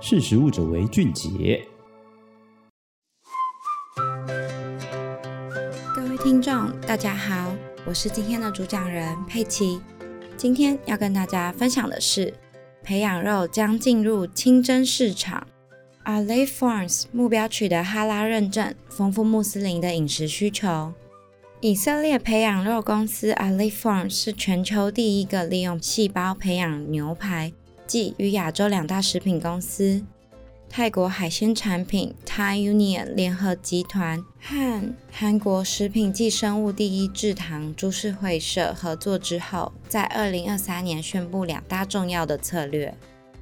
识食物者为俊杰。各位听众，大家好，我是今天的主讲人佩奇。今天要跟大家分享的是，培养肉将进入清真市场。Aleph Farms 目标取得哈拉认证，丰富穆斯林的饮食需求。以色列培养肉公司 Aleph Farms 是全球第一个利用细胞培养牛排，继与亚洲两大食品公司泰国海鲜产品 Thai Union 联合集团和韩国食品暨生物第一制糖株式会社合作之后，在二零二三年宣布两大重要的策略：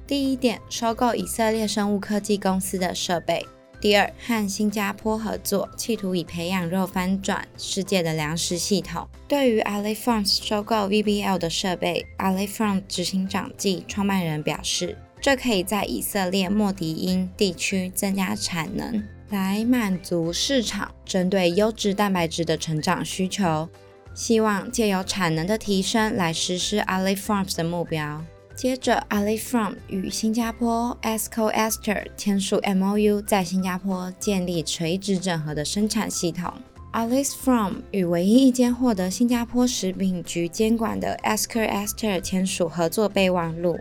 第一点，收购以色列生物科技公司的设备。第二，和新加坡合作，企图以培养肉翻转世界的粮食系统。对于 Aleph Farms 收购 VBL 的设备，Aleph Farms 执行长暨创办人表示，这可以在以色列莫迪因地区增加产能，来满足市场针对优质蛋白质的成长需求。希望借由产能的提升来实施 Aleph Farms 的目标。接着，Aleph Farms 与新加坡 ASCO Ester 签署 MOU，在新加坡建立垂直整合的生产系统。Aleph Farms 与唯一一间获得新加坡食品局监管的 ASCO Ester 签署合作备忘录，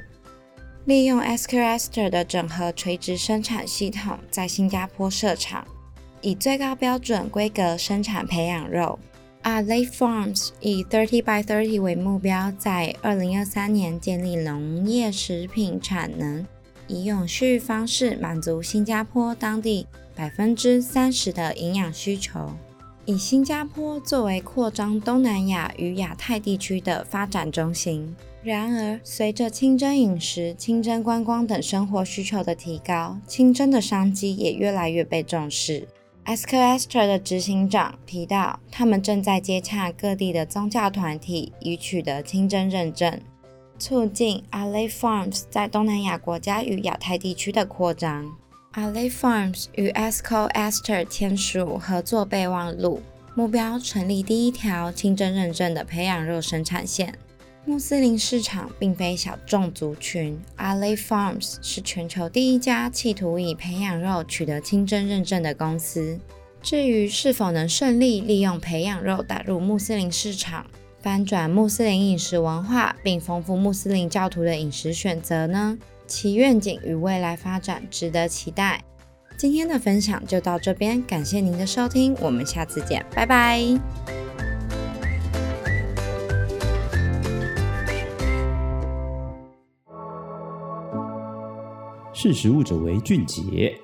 利用 ASCO Ester 的整合垂直生产系统，在新加坡设厂，以最高标准规格生产培养肉。A l e Farms 以 Thirty by Thirty 为目标，在二零二三年建立农业食品产能，以永续方式满足新加坡当地百分之三十的营养需求。以新加坡作为扩张东南亚与亚太地区的发展中心。然而，随着清真饮食、清真观光等生活需求的提高，清真的商机也越来越被重视。Escoaster 的执行长提到，他们正在接洽各地的宗教团体，以取得清真认证，促进 Aleph Farms 在东南亚国家与亚太地区的扩张。Aleph Farms 与 Escoaster 签署合作备忘录，目标成立第一条清真认证的培养肉生产线。穆斯林市场并非小众族群，Aleph Farms 是全球第一家企图以培养肉取得清真认证的公司。至于是否能顺利利用培养肉打入穆斯林市场，翻转穆斯林饮食文化，并丰富穆斯林教徒的饮食选择呢？其愿景与未来发展值得期待。今天的分享就到这边，感谢您的收听，我们下次见，拜拜。识时务者为俊杰。